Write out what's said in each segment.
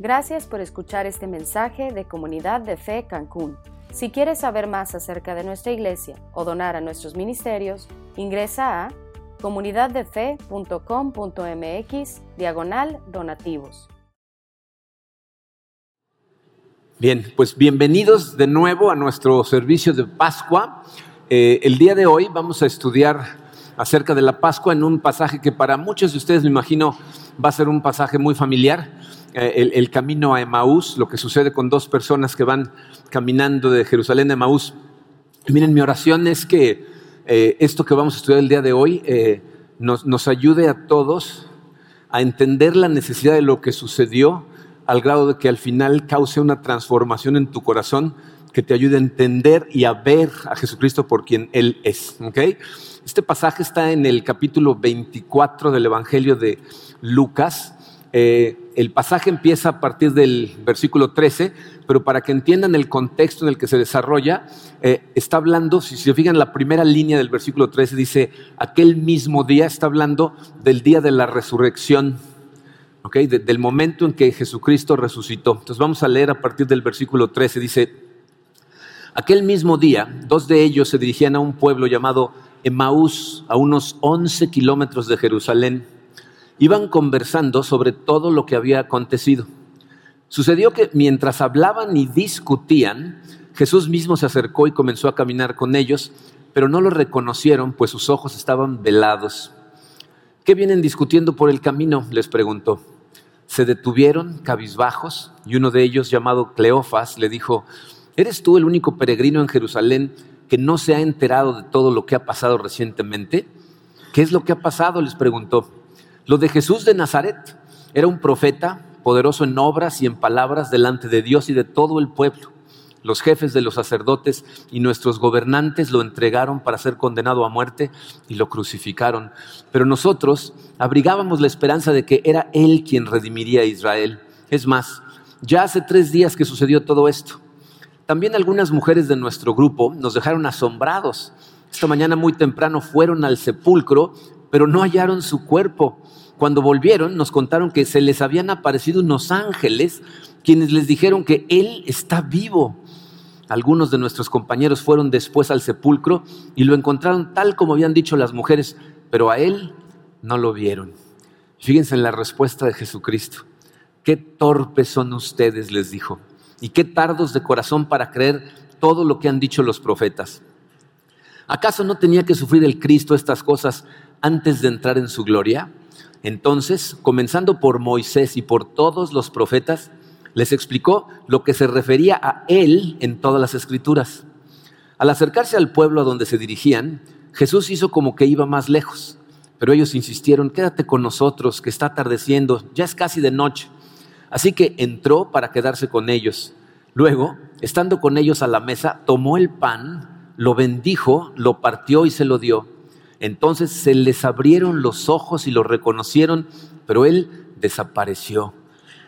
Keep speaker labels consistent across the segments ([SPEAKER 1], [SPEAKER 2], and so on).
[SPEAKER 1] Gracias por escuchar este mensaje de Comunidad de Fe Cancún. Si quieres saber más acerca de nuestra iglesia o donar a nuestros ministerios, ingresa a comunidaddefe.com.mx diagonal donativos.
[SPEAKER 2] Bien, pues bienvenidos de nuevo a nuestro servicio de Pascua. Eh, el día de hoy vamos a estudiar acerca de la Pascua en un pasaje que para muchos de ustedes me imagino va a ser un pasaje muy familiar, eh, el, camino a Emaús, lo que sucede con dos personas que van caminando de Jerusalén a Emaús. Miren, mi oración es que eh, esto que vamos a estudiar el día de hoy eh, nos, nos ayude a todos a entender la necesidad de lo que sucedió al grado de que al final cause una transformación en tu corazón que te ayude a entender y a ver a Jesucristo por quien Él es. ¿okay? Este pasaje está en el capítulo 24 del Evangelio de Lucas. Eh, el pasaje empieza a partir del versículo 13, pero para que entiendan el contexto en el que se desarrolla, eh, está hablando, si se fijan, la primera línea del versículo 13 dice, aquel mismo día está hablando del día de la resurrección, ¿okay? del momento en que Jesucristo resucitó. Entonces vamos a leer a partir del versículo 13, dice, aquel mismo día, dos de ellos se dirigían a un pueblo llamado Emaús, a unos 11 kilómetros de Jerusalén, iban conversando sobre todo lo que había acontecido. Sucedió que mientras hablaban y discutían, Jesús mismo se acercó y comenzó a caminar con ellos, pero no lo reconocieron, pues sus ojos estaban velados. ¿Qué vienen discutiendo por el camino? les preguntó. Se detuvieron cabizbajos y uno de ellos, llamado Cleofas, le dijo, ¿eres tú el único peregrino en Jerusalén que no se ha enterado de todo lo que ha pasado recientemente? ¿Qué es lo que ha pasado? les preguntó. Lo de Jesús de Nazaret. Era un profeta, poderoso en obras y en palabras delante de Dios y de todo el pueblo. Los jefes de los sacerdotes y nuestros gobernantes lo entregaron para ser condenado a muerte y lo crucificaron. Pero nosotros abrigábamos la esperanza de que era Él quien redimiría a Israel. Es más, ya hace tres días que sucedió todo esto. También algunas mujeres de nuestro grupo nos dejaron asombrados. Esta mañana muy temprano fueron al sepulcro, pero no hallaron su cuerpo. Cuando volvieron nos contaron que se les habían aparecido unos ángeles quienes les dijeron que Él está vivo. Algunos de nuestros compañeros fueron después al sepulcro y lo encontraron tal como habían dicho las mujeres, pero a Él no lo vieron. Fíjense en la respuesta de Jesucristo. Qué torpes son ustedes, les dijo y qué tardos de corazón para creer todo lo que han dicho los profetas. ¿Acaso no tenía que sufrir el Cristo estas cosas antes de entrar en su gloria? Entonces, comenzando por Moisés y por todos los profetas, les explicó lo que se refería a él en todas las escrituras. Al acercarse al pueblo a donde se dirigían, Jesús hizo como que iba más lejos, pero ellos insistieron, quédate con nosotros, que está atardeciendo, ya es casi de noche. Así que entró para quedarse con ellos. Luego, estando con ellos a la mesa, tomó el pan, lo bendijo, lo partió y se lo dio. Entonces se les abrieron los ojos y lo reconocieron, pero él desapareció.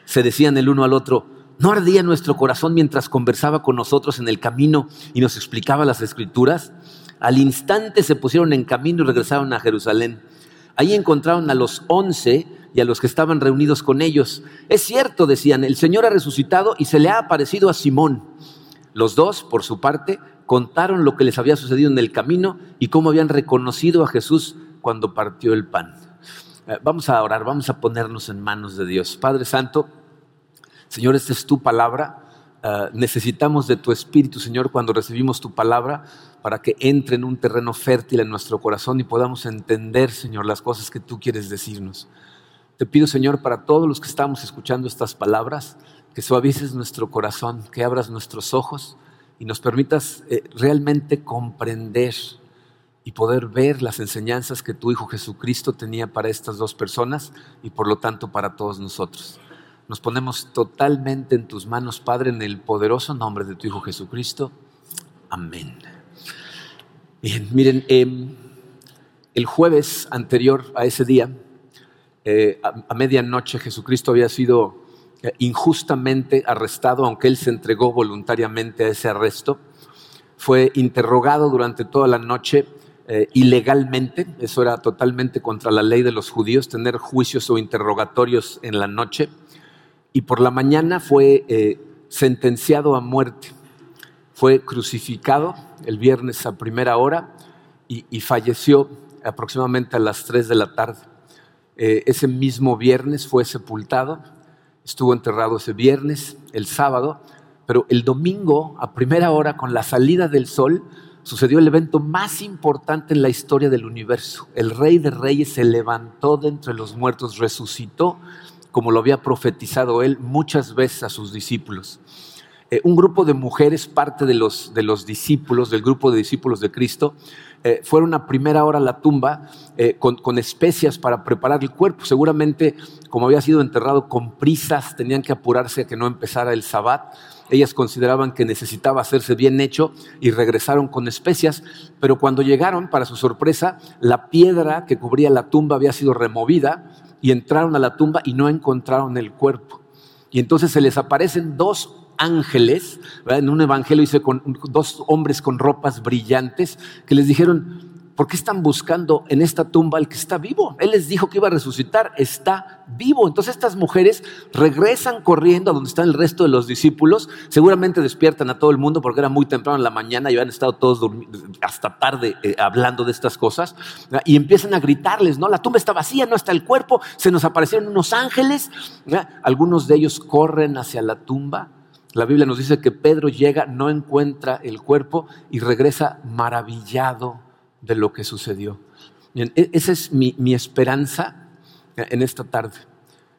[SPEAKER 2] Se decían el uno al otro, ¿no ardía nuestro corazón mientras conversaba con nosotros en el camino y nos explicaba las escrituras? Al instante se pusieron en camino y regresaron a Jerusalén. Ahí encontraron a los once y a los que estaban reunidos con ellos. Es cierto, decían, el Señor ha resucitado y se le ha aparecido a Simón. Los dos, por su parte, contaron lo que les había sucedido en el camino y cómo habían reconocido a Jesús cuando partió el pan. Eh, vamos a orar, vamos a ponernos en manos de Dios. Padre Santo, Señor, esta es tu palabra. Eh, necesitamos de tu Espíritu, Señor, cuando recibimos tu palabra, para que entre en un terreno fértil en nuestro corazón y podamos entender, Señor, las cosas que tú quieres decirnos. Te pido, Señor, para todos los que estamos escuchando estas palabras, que suavices nuestro corazón, que abras nuestros ojos y nos permitas eh, realmente comprender y poder ver las enseñanzas que tu Hijo Jesucristo tenía para estas dos personas y por lo tanto para todos nosotros. Nos ponemos totalmente en tus manos, Padre, en el poderoso nombre de tu Hijo Jesucristo. Amén. Miren, em, el jueves anterior a ese día, eh, a, medianoche Jesucristo había sido injustamente arrestado, aunque él se entregó voluntariamente a ese arresto. Fue interrogado durante toda la noche eh, ilegalmente, eso era totalmente contra la ley de los judíos, tener juicios o interrogatorios en la noche. y por la mañana fue eh, sentenciado a muerte. Fue crucificado el viernes a primera hora y, falleció aproximadamente a las 3 de la tarde. Eh, ese mismo viernes fue sepultado, estuvo enterrado ese viernes, el sábado, pero el domingo a primera hora con la salida del sol sucedió el evento más importante en la historia del universo. El rey de reyes se levantó de entre los muertos, resucitó como lo había profetizado él muchas veces a sus discípulos. Eh, un grupo de mujeres, parte de los, de los discípulos, del grupo de discípulos de Cristo, eh, fueron a primera hora a la tumba eh, con, con, especias para preparar el cuerpo. Seguramente, como había sido enterrado con prisas, tenían que apurarse a que no empezara el sabbat. Ellas consideraban que necesitaba hacerse bien hecho y regresaron con especias, pero cuando llegaron, para su sorpresa, la piedra que cubría la tumba había sido removida y entraron a la tumba y no encontraron el cuerpo. Y entonces se les aparecen dos ángeles, en un evangelio dice con dos hombres con ropas brillantes, que les dijeron, ¿Por qué están buscando en esta tumba al que está vivo? Él les dijo que iba a resucitar, está vivo. Entonces estas mujeres regresan corriendo a donde están el resto de los discípulos, seguramente despiertan a todo el mundo porque era muy temprano en la mañana y habían estado todos hasta tarde eh, hablando de estas cosas, y empiezan a gritarles, ¿no? La tumba está vacía, no está el cuerpo, se nos aparecieron unos ángeles, algunos de ellos corren hacia la tumba. La Biblia nos dice que Pedro llega, no encuentra el cuerpo y regresa maravillado de lo que sucedió. E, esa es mi, esperanza en esta tarde.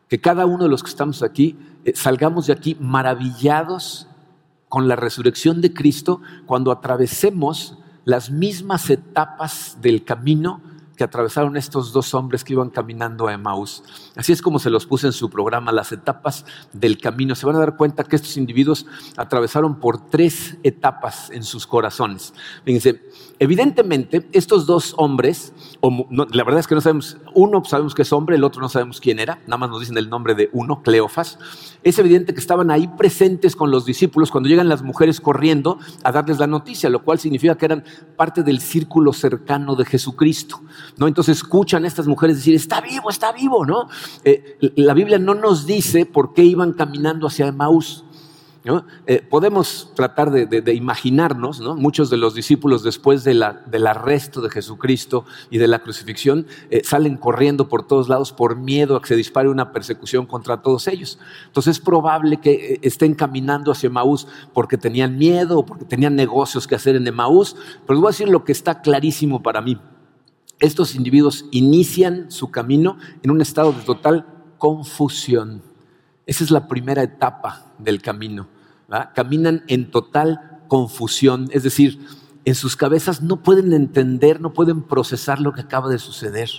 [SPEAKER 2] Que cada uno de los que estamos aquí eh, salgamos de aquí maravillados con la resurrección de Cristo cuando atravesemos las mismas etapas del camino que atravesaron estos dos hombres que iban caminando a Emmaus. Así es como se los puse en su programa, las etapas del camino. Se van a dar cuenta que estos individuos atravesaron por tres etapas en sus corazones. Fíjense, evidentemente estos dos hombres, la verdad es que no sabemos, uno sabemos que es hombre, el otro no sabemos quién era, nada más nos dicen el nombre de uno, Cleofas. Es evidente que estaban ahí presentes con los discípulos cuando llegan las mujeres corriendo a darles la noticia, lo cual significa que eran parte del círculo cercano de Jesucristo. ¿No? Entonces escuchan a estas mujeres decir, está vivo, está vivo, ¿no? Eh, la Biblia no nos dice por qué iban caminando hacia Emmaús. Eh, podemos tratar de, imaginarnos, ¿no? muchos de los discípulos después del arresto de Jesucristo y de la crucifixión eh, salen corriendo por todos lados por miedo a que se dispare una persecución contra todos ellos. Entonces es probable que estén caminando hacia Emaús porque tenían miedo o porque tenían negocios que hacer en Emaús, pero les voy a decir lo que está clarísimo para mí estos individuos inician su camino en un estado de total confusión. Esa es la primera etapa del camino. Caminan en total confusión, es decir, en sus cabezas no pueden entender, no pueden procesar lo que acaba de suceder.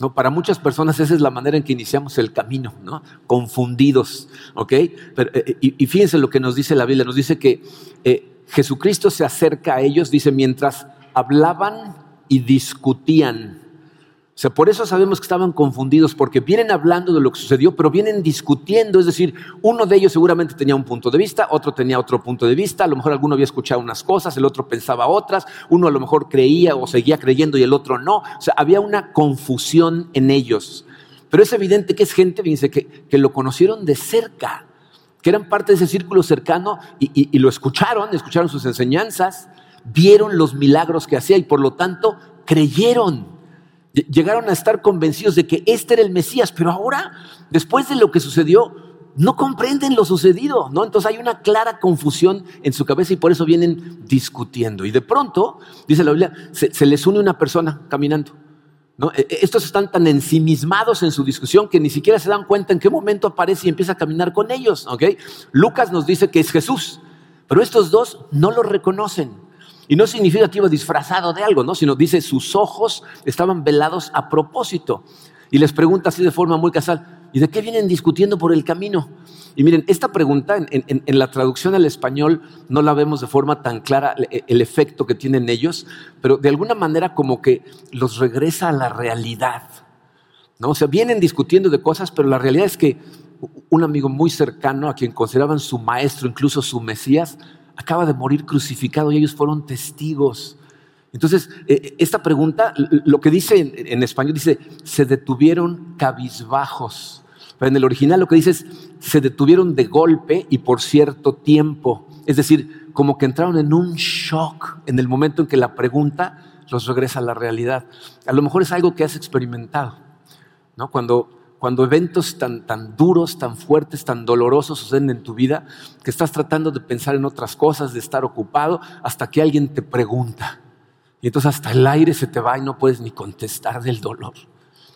[SPEAKER 2] ¿no? Para muchas personas esa es la manera en que iniciamos el camino, ¿no? confundidos. Eh, eh, y, fíjense lo que nos dice la Biblia, nos dice que eh, Jesucristo se acerca a ellos, dice, mientras hablaban y discutían. O sea, por eso sabemos que estaban confundidos, porque vienen hablando de lo que sucedió, pero vienen discutiendo. Es decir, uno de ellos seguramente tenía un punto de vista, otro tenía otro punto de vista, a lo mejor alguno había escuchado unas cosas, el otro pensaba otras, uno a lo mejor creía o seguía creyendo y el otro no. O sea, había una confusión en ellos. Pero es evidente que es gente, fíjense, que, que lo conocieron de cerca, que eran parte de ese círculo cercano y lo escucharon, escucharon sus enseñanzas, vieron los milagros que hacía y por lo tanto creyeron. Llegaron a estar convencidos de que este era el Mesías, pero ahora, después de lo que sucedió, no comprenden lo sucedido, ¿no? Entonces hay una clara confusión en su cabeza y por eso vienen discutiendo. Y de pronto, dice la Biblia, se, les une una persona caminando. ¿no? E, e, estos están tan ensimismados en su discusión que ni siquiera se dan cuenta en qué momento aparece y empieza a caminar con ellos. Lucas nos dice que es Jesús, pero estos dos no lo reconocen. Y no significa que iba disfrazado de algo, ¿no? Sino dice, sus ojos estaban velados a propósito. Y les pregunta así de forma muy casual, ¿y de qué vienen discutiendo por el camino? Y miren, esta pregunta en, la traducción al español no la vemos de forma tan clara el, efecto que tienen ellos, pero de alguna manera como que los regresa a la realidad. ¿no? O sea, vienen discutiendo de cosas, pero la realidad es que un amigo muy cercano, a quien consideraban su maestro, incluso su Mesías, acaba de morir crucificado y ellos fueron testigos. Entonces, eh, esta pregunta, lo que dice en, español, dice, se detuvieron cabizbajos. Pero en el original lo que dice es, se detuvieron de golpe y por cierto tiempo. Es decir, como que entraron en un shock en el momento en que la pregunta los regresa a la realidad. A lo mejor es algo que has experimentado, ¿no? Cuando, cuando eventos tan, tan duros, tan fuertes, tan dolorosos suceden en tu vida, que estás tratando de pensar en otras cosas, de estar ocupado, hasta que alguien te pregunta. Y entonces hasta el aire se te va y no puedes ni contestar del dolor.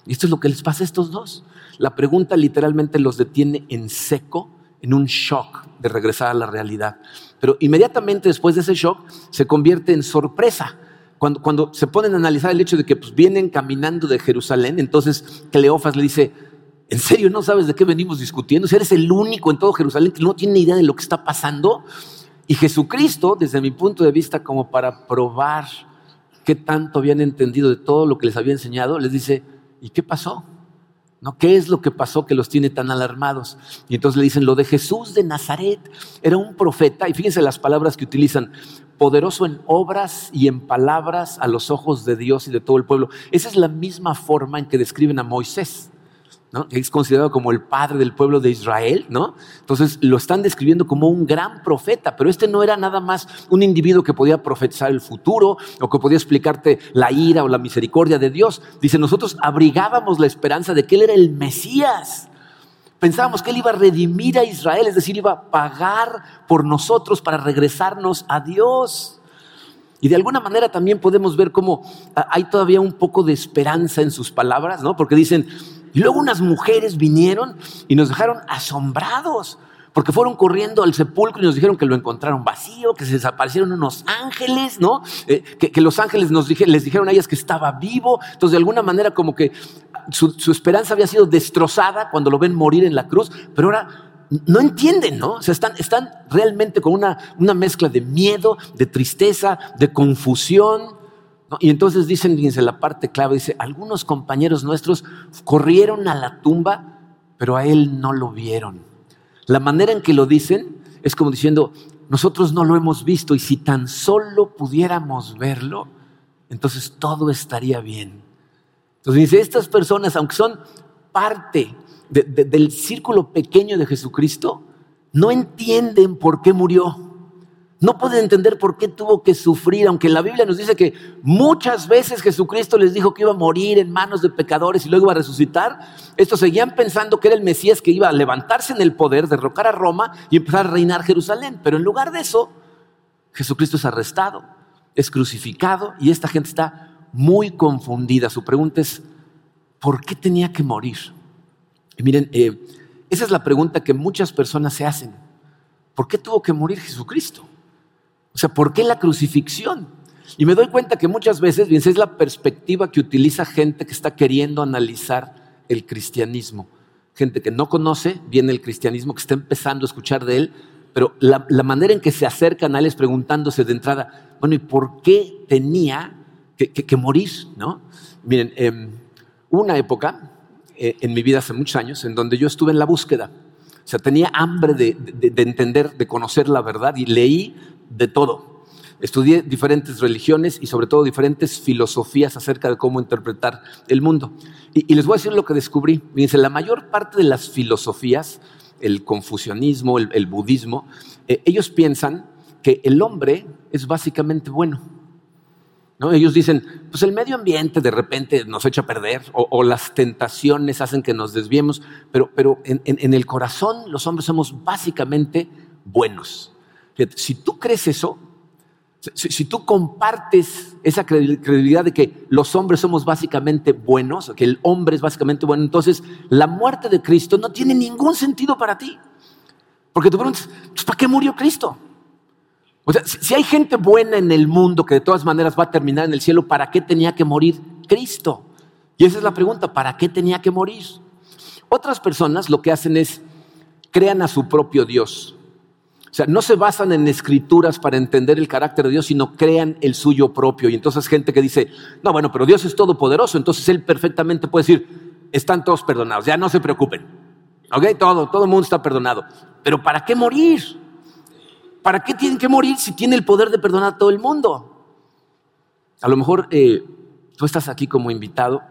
[SPEAKER 2] Y esto es lo que les pasa a estos dos. La pregunta literalmente los detiene en seco, en un shock de regresar a la realidad. Pero inmediatamente después de ese shock se convierte en sorpresa. Cuando, cuando se ponen a analizar el hecho de que pues, vienen caminando de Jerusalén, entonces Cleofas le dice, ¿en serio no sabes de qué venimos discutiendo? Si eres el único en todo Jerusalén que no tiene idea de lo que está pasando. Y Jesucristo, desde mi punto de vista, como para probar qué tanto habían entendido de todo lo que les había enseñado, les dice, ¿y qué pasó? ¿No? ¿Qué es lo que pasó que los tiene tan alarmados? Y entonces le dicen, lo de Jesús de Nazaret era un profeta, y fíjense las palabras que utilizan, poderoso en obras y en palabras a los ojos de Dios y de todo el pueblo. Esa es la misma forma en que describen a Moisés que es considerado como el padre del pueblo de Israel, ¿no? Entonces lo están describiendo como un gran profeta, pero este no era nada más un individuo que podía profetizar el futuro o que podía explicarte la ira o la misericordia de Dios. Dice, nosotros abrigábamos la esperanza de que él era el Mesías. Pensábamos que él iba a redimir a Israel, es decir, iba a pagar por nosotros para regresarnos a Dios. Y de alguna manera también podemos ver cómo hay todavía un poco de esperanza en sus palabras, ¿no? Porque dicen, y luego unas mujeres vinieron y nos dejaron asombrados, porque fueron corriendo al sepulcro y nos dijeron que lo encontraron vacío, que se desaparecieron unos ángeles, ¿no? Eh, que, los ángeles nos les dijeron a ellas que estaba vivo. Entonces, de alguna manera, como que su, esperanza había sido destrozada cuando lo ven morir en la cruz, pero ahora no entienden, ¿no? O sea, están, realmente con una mezcla de miedo, de tristeza, de confusión. Y entonces dicen, fíjense la parte clave, dice, algunos compañeros nuestros corrieron a la tumba, pero a él no lo vieron. La manera en que lo dicen es como diciendo, nosotros no lo hemos visto y si tan solo pudiéramos verlo, entonces todo estaría bien. Entonces dice, estas personas, aunque son parte del círculo pequeño de Jesucristo, no entienden por qué murió. No pueden entender por qué tuvo que sufrir, aunque la Biblia nos dice que muchas veces Jesucristo les dijo que iba a morir en manos de pecadores y luego iba a resucitar. Estos seguían pensando que era el Mesías que iba a levantarse en el poder, derrocar a Roma y empezar a reinar Jerusalén. Pero en lugar de eso, Jesucristo es arrestado, es crucificado y esta gente está muy confundida. Su pregunta es, ¿por qué tenía que morir? Y miren, eh, esa es la pregunta que muchas personas se hacen. ¿Por qué tuvo que morir Jesucristo? O sea, ¿por qué la crucifixión? Y me doy cuenta que muchas veces, bien, es la perspectiva que utiliza gente que está queriendo analizar el cristianismo. Gente que no conoce bien el cristianismo, que está empezando a escuchar de él, pero la, manera en que se acercan a él es preguntándose de entrada, bueno, ¿y por qué tenía que, morir? ¿no? Miren, eh, una época eh, en mi vida hace muchos años en donde yo estuve en la búsqueda. O sea, tenía hambre de, de entender, de conocer la verdad y leí de todo. Estudié diferentes religiones y sobre todo diferentes filosofías acerca de cómo interpretar el mundo. Y, les voy a decir lo que descubrí. Fíjense, la mayor parte de las filosofías, el confucianismo, el, budismo, eh, ellos piensan que el hombre es básicamente bueno. ¿no? Ellos dicen, pues el medio ambiente de repente nos echa a perder o, las tentaciones hacen que nos desviemos, pero, pero en el corazón los hombres somos básicamente buenos. Si tú crees eso, si, tú compartes esa credibilidad de que los hombres somos básicamente buenos, que el hombre es básicamente bueno, entonces la muerte de Cristo no tiene ningún sentido para ti. Porque tú preguntas, pues, ¿para qué murió Cristo? O sea, si hay gente buena en el mundo que de todas maneras va a terminar en el cielo, ¿para qué tenía que morir Cristo? Y esa es la pregunta, ¿para qué tenía que morir? Otras personas lo que hacen es crean a su propio Dios. O sea, no se basan en escrituras para entender el carácter de Dios, sino crean el suyo propio. Y entonces gente que dice, no, bueno, pero Dios es todopoderoso, entonces Él perfectamente puede decir, están todos perdonados, ya no se preocupen. ¿Ok? Todo, todo el mundo está perdonado. Pero ¿para qué morir? ¿Para qué tienen que morir si tiene el poder de perdonar a todo el mundo? A lo mejor eh, tú estás aquí como invitado,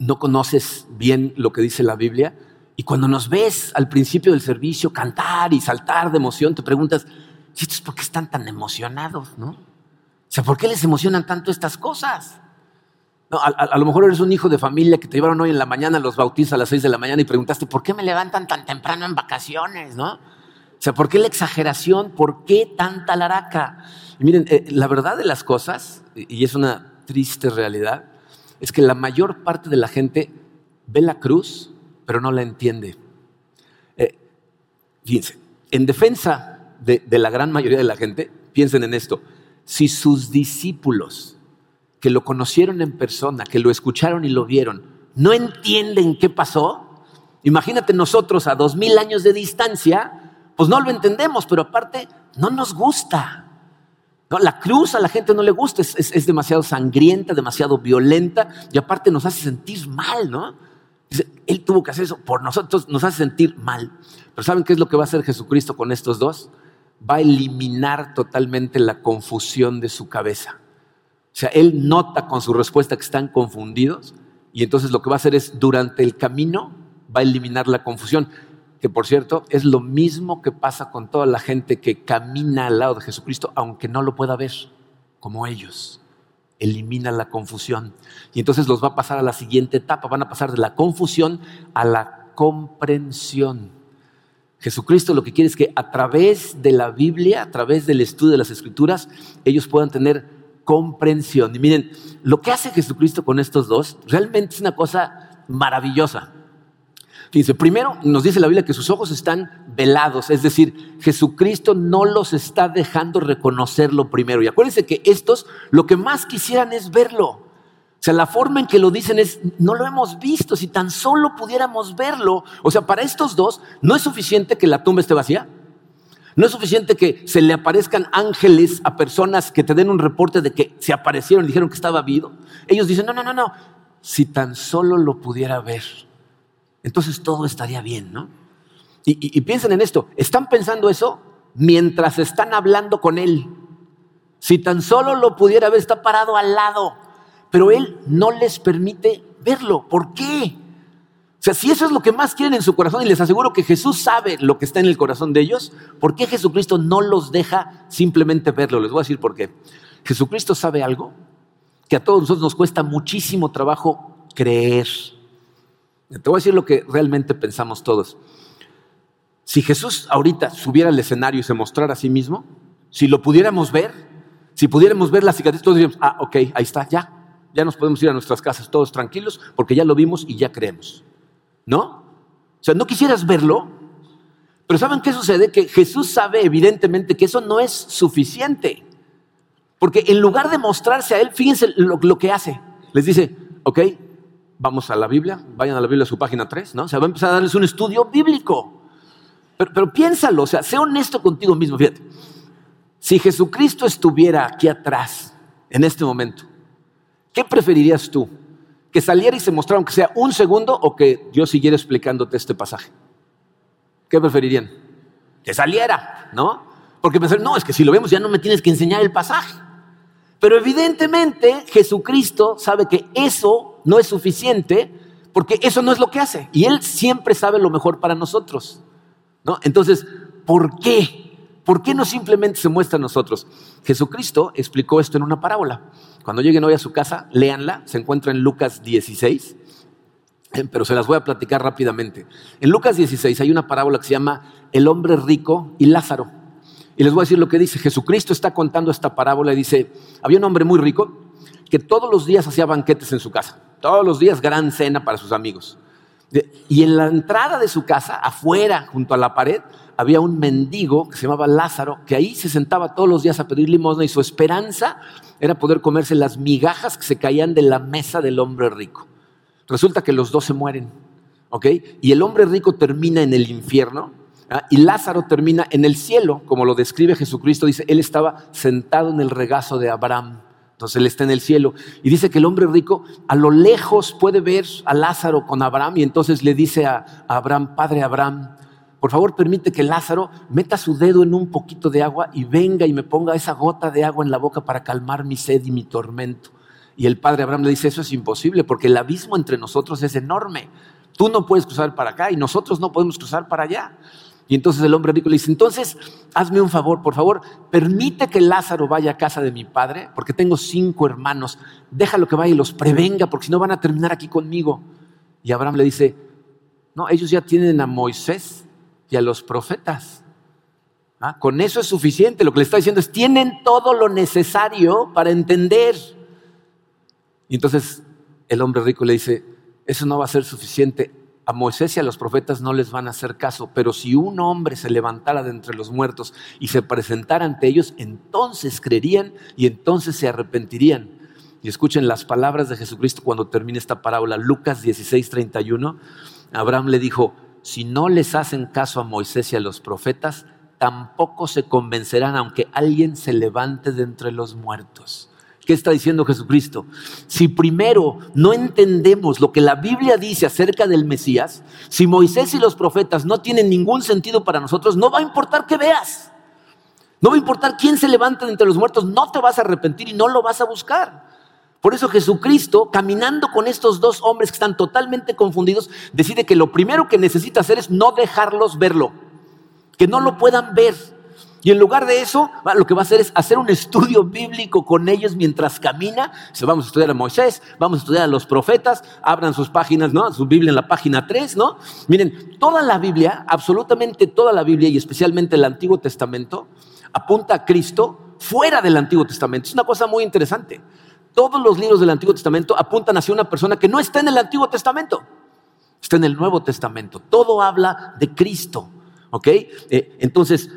[SPEAKER 2] no conoces bien lo que dice la Biblia Y cuando nos ves al principio del servicio cantar y saltar de emoción, te preguntas, ¿y estos por qué están tan emocionados? ¿no? O sea, ¿por qué les emocionan tanto estas cosas? a, lo mejor eres un hijo de familia que te llevaron hoy en la mañana, los bautizos a las seis de la mañana y preguntaste, ¿por qué me levantan tan temprano en vacaciones? ¿no? O sea, ¿por qué la exageración? ¿Por qué tanta laraca? Y miren, eh, la verdad de las cosas, y es una triste realidad, es que la mayor parte de la gente ve la cruz, pero no la entiende. Eh, fíjense, en defensa de, de la gran mayoría de la gente, piensen en esto, si sus discípulos que lo conocieron en persona, que lo escucharon y lo vieron, no entienden qué pasó, imagínate nosotros a dos mil años de distancia, pues no lo entendemos, pero aparte no nos gusta. La cruz a la gente no le gusta, es, demasiado sangrienta, demasiado violenta y aparte nos hace sentir mal, ¿no? Él tuvo que hacer eso por nosotros, nos hace sentir mal. Pero ¿saben qué es lo que va a hacer Jesucristo con estos dos? Va a eliminar totalmente la confusión de su cabeza. O sea, él nota con su respuesta que están confundidos y entonces lo que va a hacer es durante el camino va a eliminar la confusión que por cierto es lo mismo que pasa con toda la gente que camina al lado de Jesucristo, aunque no lo pueda ver, como ellos. Elimina la confusión. Y entonces los va a pasar a la siguiente etapa, van a pasar de la confusión a la comprensión. Jesucristo lo que quiere es que a través de la Biblia, a través del estudio de las Escrituras, ellos puedan tener comprensión. Y miren, lo que hace Jesucristo con estos dos realmente es una cosa maravillosa. Dice, primero nos dice la Biblia que sus ojos están velados, es decir, Jesucristo no los está dejando reconocerlo primero. Y acuérdense que estos lo que más quisieran es verlo. O sea, la forma en que lo dicen es, no lo hemos visto, si tan solo pudiéramos verlo. O sea, para estos dos no es suficiente que la tumba esté vacía. No es suficiente que se le aparezcan ángeles a personas que te den un reporte de que se aparecieron y dijeron que estaba vivo. Ellos dicen, no, no, no, no, si tan solo lo pudiera ver entonces todo estaría bien, ¿no? Y, piensen en esto, están pensando eso mientras están hablando con Él. Si tan solo lo pudiera ver, está parado al lado, pero Él no les permite verlo. ¿Por qué? O sea, si eso es lo que más quieren en su corazón, y les aseguro que Jesús sabe lo que está en el corazón de ellos, ¿por qué Jesucristo no los deja simplemente verlo? Les voy a decir por qué. Jesucristo sabe algo que a todos nosotros nos cuesta muchísimo trabajo creer. Te voy a decir lo que realmente pensamos todos. Si Jesús ahorita subiera al escenario y se mostrara a sí mismo, si lo pudiéramos ver, si pudiéramos ver la cicatriz, todos diríamos, ah, ok, ahí está, ya, ya nos podemos ir a nuestras casas todos tranquilos porque ya lo vimos y ya creemos. ¿No? O sea, no quisieras verlo, pero ¿saben qué sucede? Que Jesús sabe evidentemente que eso no es suficiente. Porque en lugar de mostrarse a Él, fíjense lo, que hace. Les dice, ok, vamos a la Biblia, vayan a la Biblia a su página 3, ¿no? O sea, va a empezar a darles un estudio bíblico. Pero, piénsalo, o sea, sé honesto contigo mismo, fíjate. Si Jesucristo estuviera aquí atrás, en este momento, ¿qué preferirías tú? ¿Que saliera y se mostrara aunque sea un segundo o que Dios siguiera explicándote este pasaje? ¿Qué preferirían? Que saliera, ¿no? Porque pensar, no, es que si lo vemos ya no me tienes que enseñar el pasaje. Pero evidentemente Jesucristo sabe que eso no es suficiente porque eso no es lo que hace. Y Él siempre sabe lo mejor para nosotros. ¿no? Entonces, ¿por qué? ¿Por qué no simplemente se muestra a nosotros? Jesucristo explicó esto en una parábola. Cuando lleguen hoy a su casa, léanla, se encuentra en Lucas 16, eh, pero se las voy a platicar rápidamente. En Lucas 16 hay una parábola que se llama El hombre rico y Lázaro. Y les voy a decir lo que dice. Jesucristo está contando esta parábola y dice, había un hombre muy rico que todos los días hacía banquetes en su casa. Todos los días gran cena para sus amigos. Y en la entrada de su casa, afuera, junto a la pared, había un mendigo que se llamaba Lázaro, que ahí se sentaba todos los días a pedir limosna y su esperanza era poder comerse las migajas que se caían de la mesa del hombre rico. Resulta que los dos se mueren, ¿ok? Y el hombre rico termina en el infierno ¿ah? Y Lázaro termina en el cielo, como lo describe Jesucristo, dice, él estaba sentado en el regazo de Abraham. Entonces él está en el cielo. Y dice que el hombre rico a lo lejos puede ver a Lázaro con Abraham y entonces le dice a, Abraham, Padre Abraham, por favor permite que Lázaro meta su dedo en un poquito de agua y venga y me ponga esa gota de agua en la boca para calmar mi sed y mi tormento. Y el padre Abraham le dice, eso es imposible porque el abismo entre nosotros es enorme. Tú no puedes cruzar para acá y nosotros no podemos cruzar para allá. Y entonces el hombre rico le dice, entonces hazme un favor, por favor, permite que Lázaro vaya a casa de mi padre, porque tengo cinco hermanos, déjalo que vaya y los prevenga, porque si no van a terminar aquí conmigo. Y Abraham le dice, no, ellos ya tienen a Moisés y a los profetas. Ah, con eso es suficiente. Lo que le está diciendo es, tienen todo lo necesario para entender. Y entonces el hombre rico le dice, eso no va a ser suficiente a Moisés y a los profetas no les van a hacer caso, pero si un hombre se levantara de entre los muertos y se presentara ante ellos, entonces creerían y entonces se arrepentirían. Y escuchen las palabras de Jesucristo cuando termine esta parábola, Lucas 16, 31. Abraham le dijo, si no les hacen caso a Moisés y a los profetas, tampoco se convencerán aunque alguien se levante de entre los muertos. ¿Qué está diciendo Jesucristo? Si primero no entendemos lo que la Biblia dice acerca del Mesías, si Moisés y los profetas no tienen ningún sentido para nosotros, no va a importar que veas. No va a importar quién se levanta entre los muertos, no te vas a arrepentir y no lo vas a buscar. Por eso Jesucristo, caminando con estos dos hombres que están totalmente confundidos, decide que lo primero que necesita hacer es no dejarlos verlo, que no lo puedan ver. Y en lugar de eso, lo que va a hacer es hacer un estudio bíblico con ellos mientras camina. Vamos a estudiar a Moisés, vamos a estudiar a los profetas, abran sus páginas, ¿no? Su Biblia en la página 3, ¿no? Miren, toda la Biblia, absolutamente toda la Biblia y especialmente el Antiguo Testamento, apunta a Cristo fuera del Antiguo Testamento. Es una cosa muy interesante. Todos los libros del Antiguo Testamento apuntan hacia una persona que no está en el Antiguo Testamento, está en el Nuevo Testamento. Todo habla de Cristo. ¿Ok? Eh, entonces,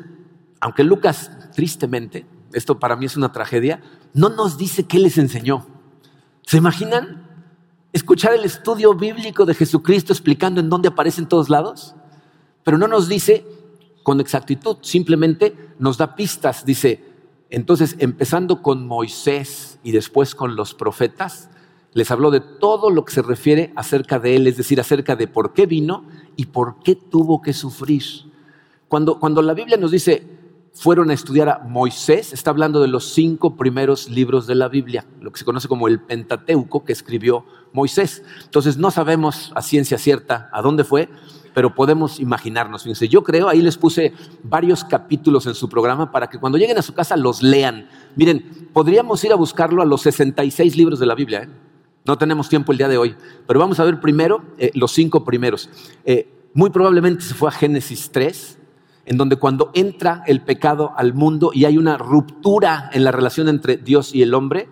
[SPEAKER 2] aunque Lucas, tristemente, esto para mí es una tragedia, no nos dice qué les enseñó. ¿Se imaginan? Escuchar el estudio bíblico de Jesucristo explicando en dónde aparece en todos lados, pero no nos dice con exactitud, simplemente nos da pistas. Dice, entonces, empezando con Moisés y después con los profetas, les habló de todo lo que se refiere acerca de él, es decir, acerca de por qué vino y por qué tuvo que sufrir. Cuando, cuando la Biblia nos dice, fueron a estudiar a Moisés, está hablando de los cinco primeros libros de la Biblia, lo que se conoce como el Pentateuco que escribió Moisés. Entonces no sabemos a ciencia cierta a dónde fue, pero podemos imaginarnos. Fíjense, yo creo, ahí les puse varios capítulos en su programa para que cuando lleguen a su casa los lean. Miren, podríamos ir a buscarlo a los 66 libros de la Biblia. ¿eh? No tenemos tiempo el día de hoy, pero vamos a ver primero eh, los cinco primeros. Eh, muy probablemente se fue a Génesis 3, en donde cuando entra el pecado al mundo y hay una ruptura en la relación entre Dios y el hombre,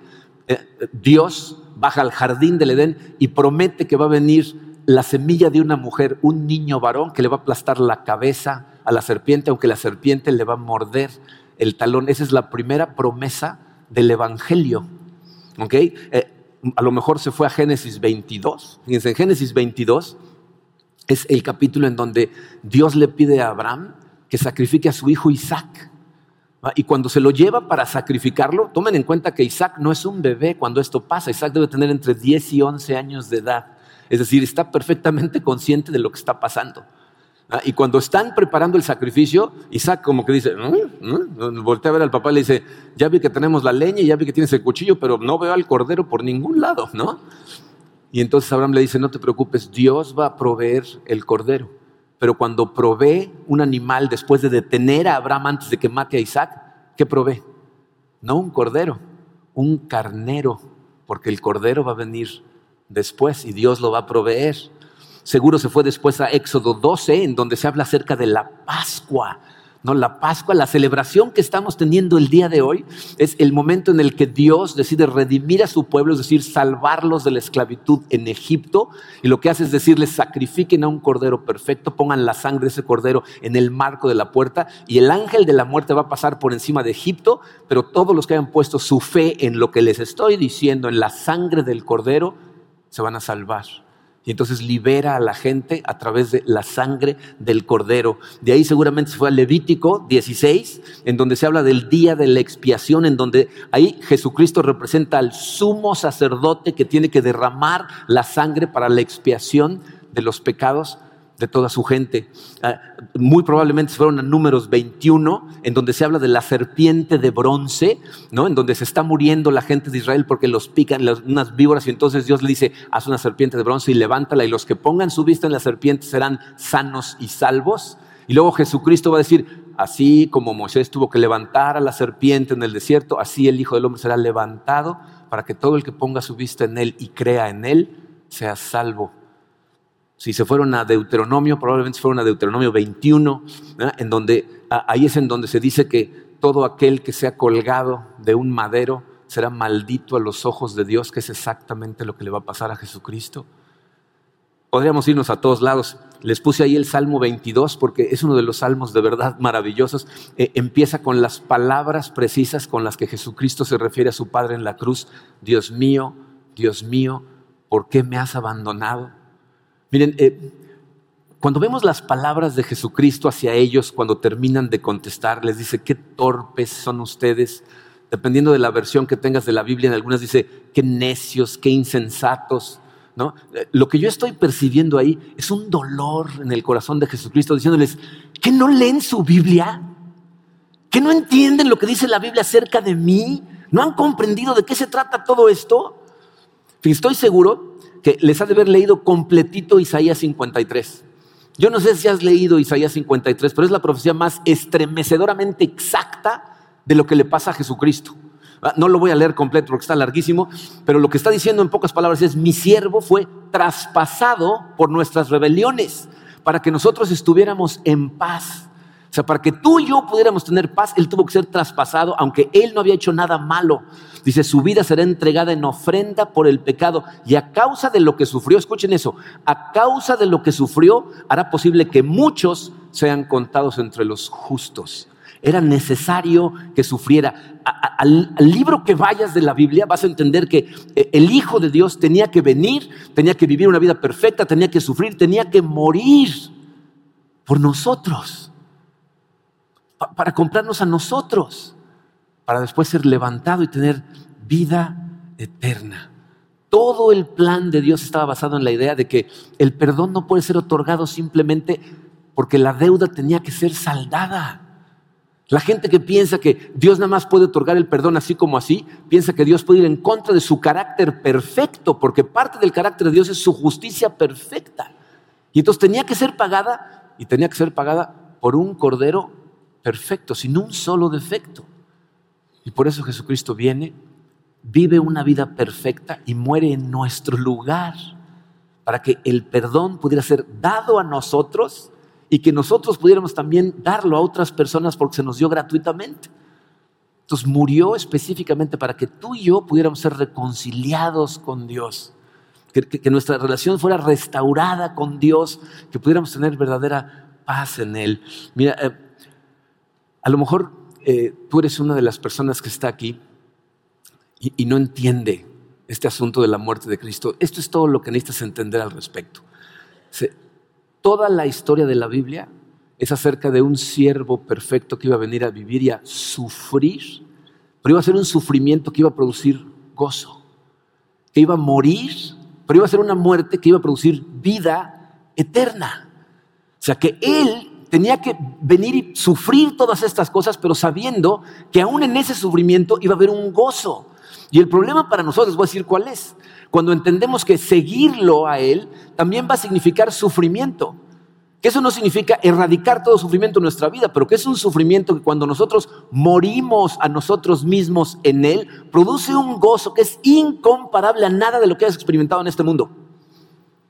[SPEAKER 2] eh, Dios baja al jardín del Edén y promete que va a venir la semilla de una mujer, un niño varón que le va a aplastar la cabeza a la serpiente, aunque la serpiente le va a morder el talón. Esa es la primera promesa del Evangelio. Eh, a lo mejor se fue a Génesis 22. Fíjense, en Génesis 22 es el capítulo en donde Dios le pide a Abraham que sacrifique a su hijo Isaac. Y cuando se lo lleva para sacrificarlo, tomen en cuenta que Isaac no es un bebé cuando esto pasa. Isaac debe tener entre 10 y 11 años de edad. Es decir, está perfectamente consciente de lo que está pasando. Y cuando están preparando el sacrificio, Isaac como que dice, ¿Mm? voltea a ver al papá y le dice, ya vi que tenemos la leña, ya vi que tienes el cuchillo, pero no veo al cordero por ningún lado, ¿no? Y entonces Abraham le dice, no te preocupes, Dios va a proveer el cordero. Pero cuando provee un animal después de detener a Abraham antes de que mate a Isaac, ¿qué provee? No un cordero, un carnero, porque el cordero va a venir después y Dios lo va a proveer. Seguro se fue después a Éxodo 12, en donde se habla acerca de la Pascua, no, la Pascua, la celebración que estamos teniendo el día de hoy, es el momento en el que Dios decide redimir a su pueblo, es decir, salvarlos de la esclavitud en Egipto. Y lo que hace es decirles, sacrifiquen a un cordero perfecto, pongan la sangre de ese cordero en el marco de la puerta y el ángel de la muerte va a pasar por encima de Egipto, pero todos los que hayan puesto su fe en lo que les estoy diciendo, en la sangre del cordero, se van a salvar y entonces libera a la gente a través de la sangre del cordero. De ahí seguramente se fue a Levítico 16, en donde se habla del día de la expiación, en donde ahí Jesucristo representa al sumo sacerdote que tiene que derramar la sangre para la expiación de los pecados de toda su gente. Ah, muy probablemente fueron a números 21, en donde se habla de la serpiente de bronce, ¿no? en donde se está muriendo la gente de Israel porque los pican unas víboras y entonces Dios le dice, haz una serpiente de bronce y levántala y los que pongan su vista en la serpiente serán sanos y salvos. Y luego Jesucristo va a decir, así como Moisés tuvo que levantar a la serpiente en el desierto, así el Hijo del Hombre será levantado para que todo el que ponga su vista en Él y crea en Él sea salvo. Si se fueron a Deuteronomio, probablemente se fueron a Deuteronomio 21, en donde, ahí es en donde se dice que todo aquel que sea colgado de un madero será maldito a los ojos de Dios, que es exactamente lo que le va a pasar a Jesucristo. Podríamos irnos a todos lados. Les puse ahí el Salmo 22 porque es uno de los salmos de verdad maravillosos. Eh, empieza con las palabras precisas con las que Jesucristo se refiere a su Padre en la cruz. Dios mío, Dios mío, ¿por qué me has abandonado? Miren, eh, cuando vemos las palabras de Jesucristo hacia ellos, cuando terminan de contestar, les dice, qué torpes son ustedes. Dependiendo de la versión que tengas de la Biblia, en algunas dice, qué necios, qué insensatos. ¿No? Eh, lo que yo estoy percibiendo ahí es un dolor en el corazón de Jesucristo diciéndoles, ¿que no leen su Biblia? ¿Que no entienden lo que dice la Biblia acerca de mí? ¿No han comprendido de qué se trata todo esto? Estoy seguro que les ha de haber leído completito Isaías 53. Yo no sé si has leído Isaías 53, pero es la profecía más estremecedoramente exacta de lo que le pasa a Jesucristo. Ah, no lo voy a leer completo porque está larguísimo, pero lo que está diciendo en pocas palabras es, mi siervo fue traspasado por nuestras rebeliones para que nosotros estuviéramos en paz. Sea, para que tú y yo pudiéramos tener paz, Él tuvo que ser traspasado, aunque Él no había hecho nada malo. Dice, su vida será entregada en ofrenda por el pecado. Y a causa de lo que sufrió, escuchen eso, a causa de lo que sufrió, hará posible que muchos sean contados entre los justos. Era necesario que sufriera. al, libro que vayas de la Biblia vas a entender que eh, el Hijo de Dios tenía que venir, tenía que vivir una vida perfecta, tenía que sufrir, tenía que morir por nosotros para comprarnos a nosotros, para después ser levantado y tener vida eterna. Todo el plan de Dios estaba basado en la idea de que el perdón no puede ser otorgado simplemente porque la deuda tenía que ser saldada. La gente que piensa que Dios nada más puede otorgar el perdón así como así, piensa que Dios puede ir en contra de su carácter perfecto, porque parte del carácter de Dios es su justicia perfecta. Y entonces tenía que ser pagada, y tenía que ser pagada por un cordero perfecto, sin un solo defecto. Y por eso Jesucristo viene, vive una vida perfecta y muere en nuestro lugar, para que el perdón pudiera ser dado a nosotros y que nosotros pudiéramos también darlo a otras personas porque se nos dio gratuitamente. Entonces murió específicamente para que tú y yo pudiéramos ser reconciliados con Dios, que, nuestra relación fuera restaurada con Dios, que pudiéramos tener verdadera paz en Él. Mira, eh, a lo mejor eh, tú eres una de las personas que está aquí y, no entiende este asunto de la muerte de Cristo. Esto es todo lo que necesitas entender al respecto. toda la historia de la Biblia es acerca de un siervo perfecto que iba a venir a vivir y a sufrir, pero iba a ser un sufrimiento que iba a producir gozo, que iba a morir, pero iba a ser una muerte que iba a producir vida eterna. O sea que Él tenía que venir y sufrir todas estas cosas, pero sabiendo que aún en ese sufrimiento iba a haber un gozo. Y el problema para nosotros, voy a decir cuál es, cuando entendemos que seguirlo a Él también va a significar sufrimiento. Que eso no significa erradicar todo sufrimiento en nuestra vida, pero que es un sufrimiento que cuando nosotros morimos a nosotros mismos en Él, produce un gozo que es incomparable a nada de lo que has experimentado en este mundo.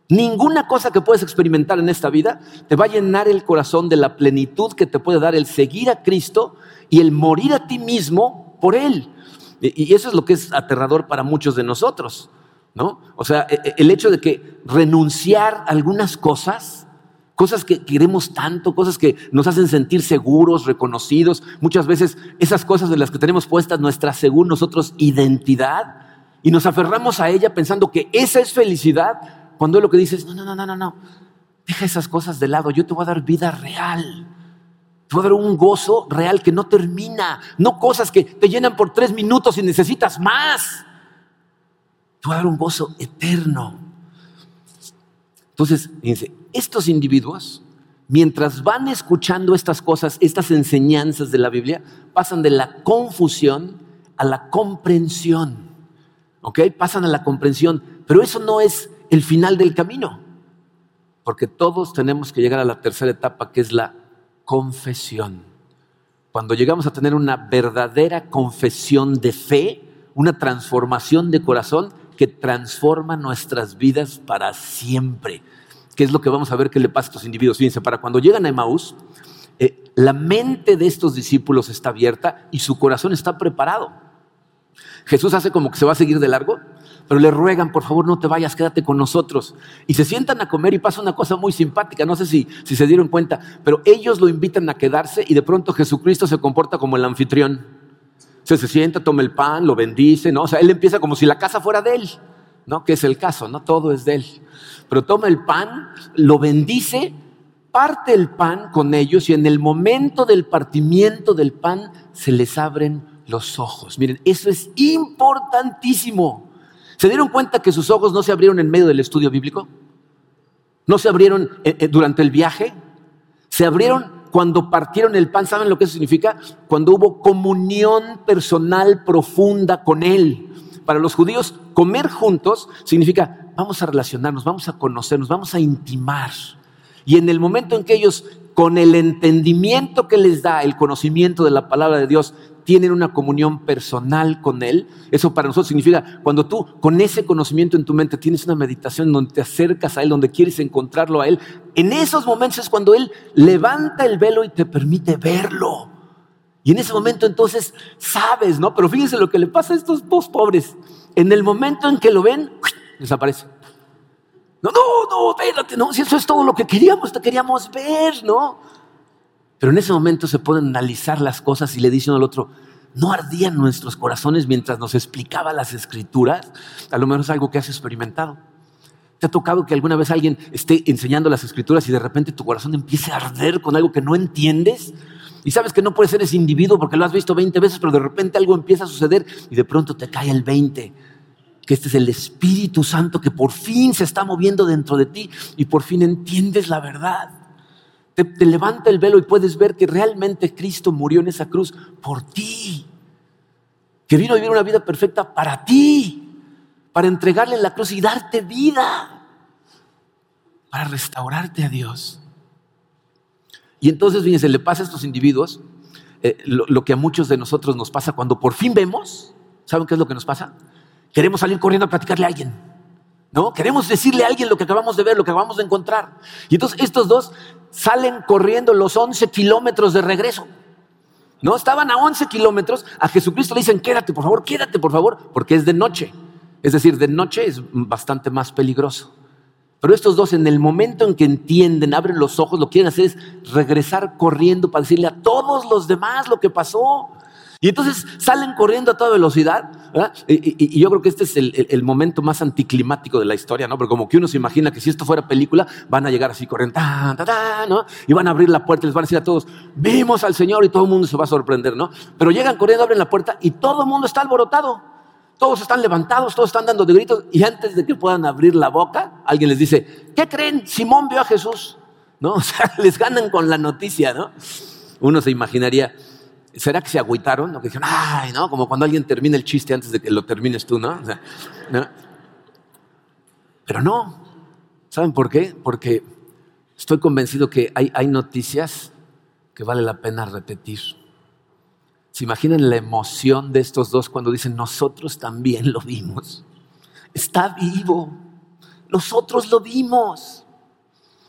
[SPEAKER 2] Ninguna cosa que puedes experimentar en esta vida te va a llenar el corazón de la plenitud que te puede dar el seguir a Cristo y el morir a ti mismo por Él. Y eso es lo que es aterrador para muchos de nosotros, ¿no? O sea, e, e, el hecho de que renunciar a algunas cosas, cosas que queremos tanto, cosas que nos hacen sentir seguros, reconocidos, muchas veces esas cosas de las que tenemos puestas nuestra, según nosotros, identidad, y nos aferramos a ella pensando que esa es felicidad, cuando es lo que dices, no, no, no, no, no, deja esas cosas de lado, yo te voy a dar vida real. Te voy a dar un gozo real que no termina, no cosas que te llenan por tres minutos y necesitas más. Te voy a dar un gozo eterno. Entonces, fíjense, estos individuos, mientras van escuchando estas cosas, estas enseñanzas de la Biblia, pasan de la confusión a la comprensión. ¿Ok? Pasan a la comprensión. Pero eso no es el final del camino. Porque todos tenemos que llegar a la tercera etapa, que es la confesión. Cuando llegamos a tener una verdadera confesión de fe, una transformación de corazón que transforma nuestras vidas para siempre. Que es lo que vamos a ver que le pasa a estos individuos. Fíjense, para cuando llegan a Emaús, eh, la mente de estos discípulos está abierta y su corazón está preparado. Jesús hace como que se va a seguir de largo pero le ruegan, por favor, no te vayas, quédate con nosotros. Y se sientan a comer y pasa una cosa muy simpática, no sé si, si se dieron cuenta, pero ellos lo invitan a quedarse y de pronto Jesucristo se comporta como el anfitrión. se sienta, toma el pan, lo bendice, ¿no? O sea, él empieza como si la casa fuera de él, ¿no? Que es el caso, ¿no? Todo es de él. Pero toma el pan, lo bendice, parte el pan con ellos y en el momento del partimiento del pan se les abren los ojos. Miren, eso es importantísimo. ¿Se dieron cuenta que sus ojos no se abrieron en medio del estudio bíblico? ¿No se abrieron eh, eh, durante el viaje? Se abrieron cuando partieron el pan. ¿Saben lo que eso significa? Cuando hubo comunión personal profunda con Él. Para los judíos, comer juntos significa vamos a relacionarnos, vamos a conocernos, vamos a intimar. Y en el momento en que ellos, con el entendimiento que les da el conocimiento de la palabra de Dios, tienen una comunión personal con Él. Eso para nosotros significa cuando tú con ese conocimiento en tu mente tienes una meditación donde te acercas a Él, donde quieres encontrarlo a Él, en esos momentos es cuando Él levanta el velo y te permite verlo. Y en ese momento entonces sabes, ¿no? Pero fíjense lo que le pasa a estos dos pobres. En el momento en que lo ven, desaparece. No, no, no, espérate, no, si eso es todo lo que queríamos, te queríamos ver, ¿no? Pero en ese momento se pueden analizar las cosas y le dicen al otro, ¿no ardían nuestros corazones mientras nos explicaba las escrituras? A lo mejor es algo que has experimentado. ¿Te ha tocado que alguna vez alguien esté enseñando las escrituras y de repente tu corazón empiece a arder con algo que no entiendes? Y sabes que no puedes ser ese individuo porque lo has visto 20 veces, pero de repente algo empieza a suceder y de pronto te cae el 20. Que este es el Espíritu Santo que por fin se está moviendo dentro de ti y por fin entiendes la verdad te, levanta el velo y puedes ver que realmente Cristo murió en esa cruz por ti. Que vino a vivir una vida perfecta para ti, para entregarle la cruz y darte vida, para restaurarte a Dios. Y entonces, fíjense, le pasa a estos individuos eh, lo, que a muchos de nosotros nos pasa cuando por fin vemos, ¿saben qué es lo que nos pasa? Queremos salir corriendo a platicarle a alguien. ¿No? Queremos decirle a alguien lo que acabamos de ver, lo que acabamos de encontrar. Y entonces estos dos salen corriendo los 11 kilómetros de regreso. No, estaban a 11 kilómetros. A Jesucristo le dicen, quédate, por favor, quédate, por favor, porque es de noche. Es decir, de noche es bastante más peligroso. Pero estos dos, en el momento en que entienden, abren los ojos, lo que quieren hacer es regresar corriendo para decirle a todos los demás lo que pasó. Y entonces salen corriendo a toda velocidad. Y, yo creo que este es el, momento más anticlimático de la historia, ¿no? Porque como que uno se imagina que si esto fuera película, van a llegar así corriendo, ¿no? Y van a abrir la puerta y les van a decir a todos, vimos al Señor y todo el mundo se va a sorprender, ¿no? Pero llegan corriendo, abren la puerta y todo el mundo está alborotado. Todos están levantados, todos están dando de gritos y antes de que puedan abrir la boca, alguien les dice, ¿qué creen? Simón vio a Jesús, ¿no? O sea, les ganan con la noticia, ¿no? Uno se imaginaría, ¿Será que se agüitaron? ¿O que dijeron, ay, no? Como cuando alguien termina el chiste antes de que lo termines tú, ¿no? Pero no. ¿Saben por qué? Porque estoy convencido que hay, hay noticias que vale la pena repetir. ¿Se imaginan la emoción de estos dos cuando dicen, nosotros también lo vimos? Está vivo. Nosotros lo vimos.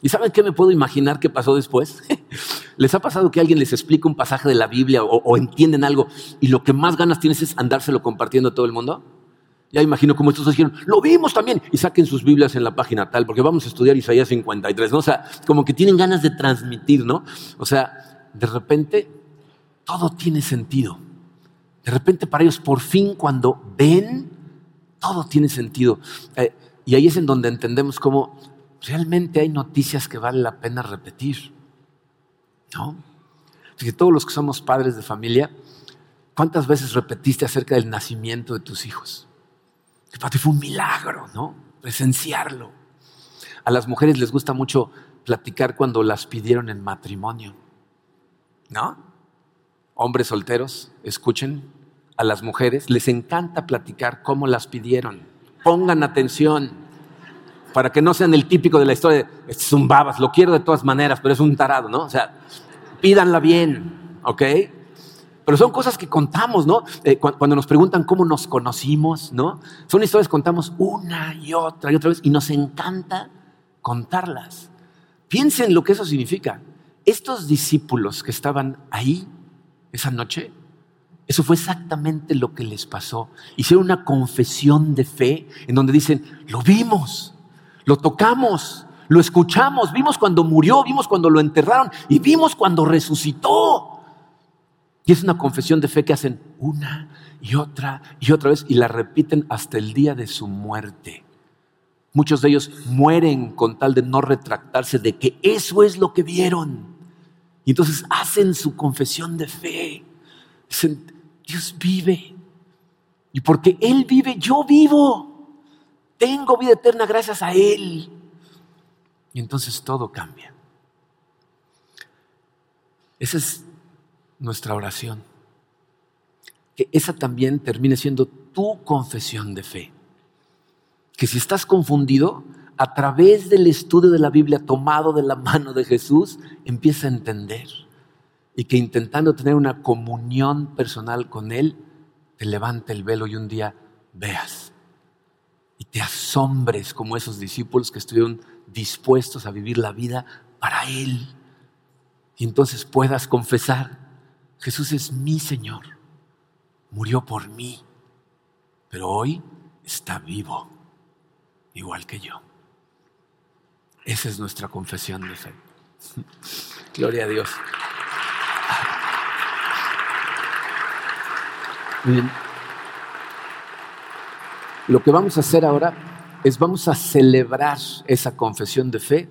[SPEAKER 2] ¿Y saben qué me puedo imaginar que pasó después? ¿Les ha pasado que alguien les explica un pasaje de la Biblia o, entienden algo y lo que más ganas tienes es andárselo compartiendo a todo el mundo? Ya imagino como estos dijeron, lo vimos también, y saquen sus Biblias en la página tal, porque vamos a estudiar Isaías 53, ¿no? O sea, como que tienen ganas de transmitir, ¿no? O sea, de repente todo tiene sentido. De repente para ellos, por fin, cuando ven, todo tiene sentido. Eh, y ahí es en donde entendemos cómo realmente hay noticias que vale la pena repetir. ¿No? que todos los que somos padres de familia, ¿cuántas veces repetiste acerca del nacimiento de tus hijos? Que para fue un milagro, ¿no? Presenciarlo. A las mujeres les gusta mucho platicar cuando las pidieron en matrimonio. ¿No? Hombres solteros, escuchen a las mujeres, les encanta platicar cómo las pidieron. Pongan atención para que no sean el típico de la historia este es un babas, lo quiero de todas maneras, pero es un tarado, ¿no? O sea, pídanla bien, ¿ok? Pero son cosas que contamos, ¿no? Eh, cuando nos preguntan cómo nos conocimos, ¿no? Son historias que contamos una y otra y otra vez y nos encanta contarlas. Piensen lo que eso significa. Estos discípulos que estaban ahí esa noche, eso fue exactamente lo que les pasó. Hicieron una confesión de fe en donde dicen, lo vimos, lo tocamos, lo escuchamos, vimos cuando murió, vimos cuando lo enterraron y vimos cuando resucitó. Y es una confesión de fe que hacen una y otra y otra vez y la repiten hasta el día de su muerte. Muchos de ellos mueren con tal de no retractarse de que eso es lo que vieron. Y entonces hacen su confesión de fe. Dicen, Dios vive. Y porque Él vive, yo vivo. Tengo vida eterna gracias a Él. Y entonces todo cambia. Esa es nuestra oración. Que esa también termine siendo tu confesión de fe. Que si estás confundido, a través del estudio de la Biblia tomado de la mano de Jesús, empieza a entender. Y que intentando tener una comunión personal con Él, te levante el velo y un día veas. Te asombres como esos discípulos que estuvieron dispuestos a vivir la vida para Él. Y entonces puedas confesar, Jesús es mi Señor, murió por mí, pero hoy está vivo, igual que yo. Esa es nuestra confesión de fe. Gloria a Dios. Bien. Lo que vamos a hacer ahora es vamos a celebrar esa confesión de fe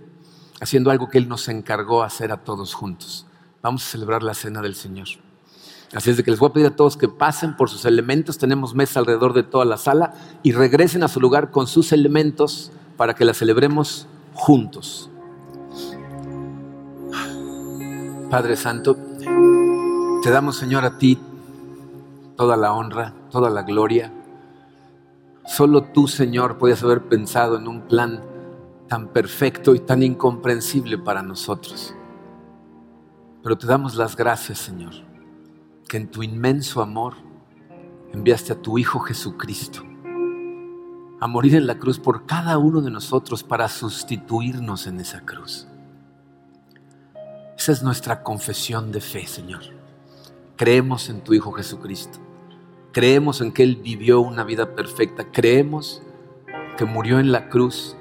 [SPEAKER 2] haciendo algo que Él nos encargó hacer a todos juntos. Vamos a celebrar la cena del Señor. Así es de que les voy a pedir a todos que pasen por sus elementos. Tenemos mesa alrededor de toda la sala y regresen a su lugar con sus elementos para que la celebremos juntos. Padre Santo, te damos Señor a ti toda la honra, toda la gloria Solo tú, Señor, puedes haber pensado en un plan tan perfecto y tan incomprensible para nosotros. Pero te damos las gracias, Señor, que en tu inmenso amor enviaste a tu Hijo Jesucristo a morir en la cruz por cada uno de nosotros para sustituirnos en esa cruz. Esa es nuestra confesión de fe, Señor. Creemos en tu Hijo Jesucristo. Creemos en que Él vivió una vida perfecta. Creemos que murió en la cruz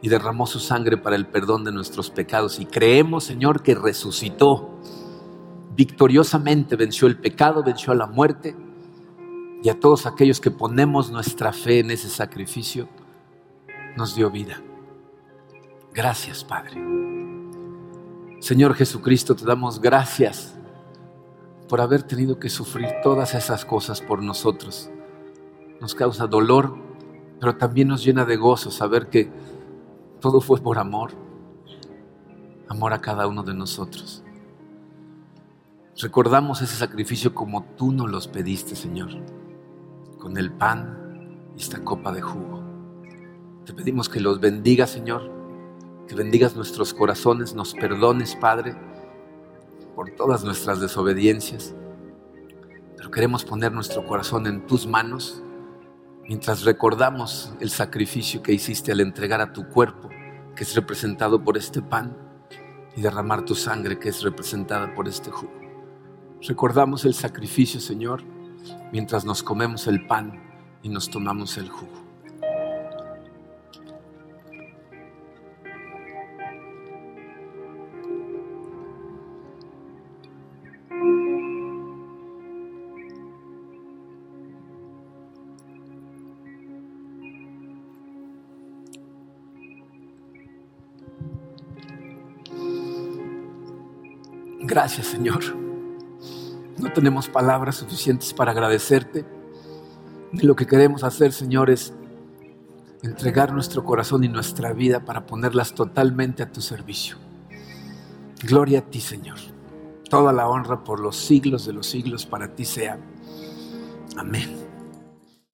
[SPEAKER 2] y derramó su sangre para el perdón de nuestros pecados. Y creemos, Señor, que resucitó. Victoriosamente venció el pecado, venció a la muerte. Y a todos aquellos que ponemos nuestra fe en ese sacrificio, nos dio vida. Gracias, Padre. Señor Jesucristo, te damos gracias por haber tenido que sufrir todas esas cosas por nosotros. Nos causa dolor, pero también nos llena de gozo saber que todo fue por amor, amor a cada uno de nosotros. Recordamos ese sacrificio como tú nos los pediste, Señor, con el pan y esta copa de jugo. Te pedimos que los bendigas, Señor, que bendigas nuestros corazones, nos perdones, Padre por todas nuestras desobediencias, pero queremos poner nuestro corazón en tus manos mientras recordamos el sacrificio que hiciste al entregar a tu cuerpo, que es representado por este pan, y derramar tu sangre, que es representada por este jugo. Recordamos el sacrificio, Señor, mientras nos comemos el pan y nos tomamos el jugo. Gracias, Señor. No tenemos palabras suficientes para agradecerte. Y lo que queremos hacer, Señor, es, entregar nuestro corazón y nuestra vida para ponerlas totalmente a tu servicio. Gloria a ti, Señor. Toda la honra por los siglos de los siglos para ti sea. Amén.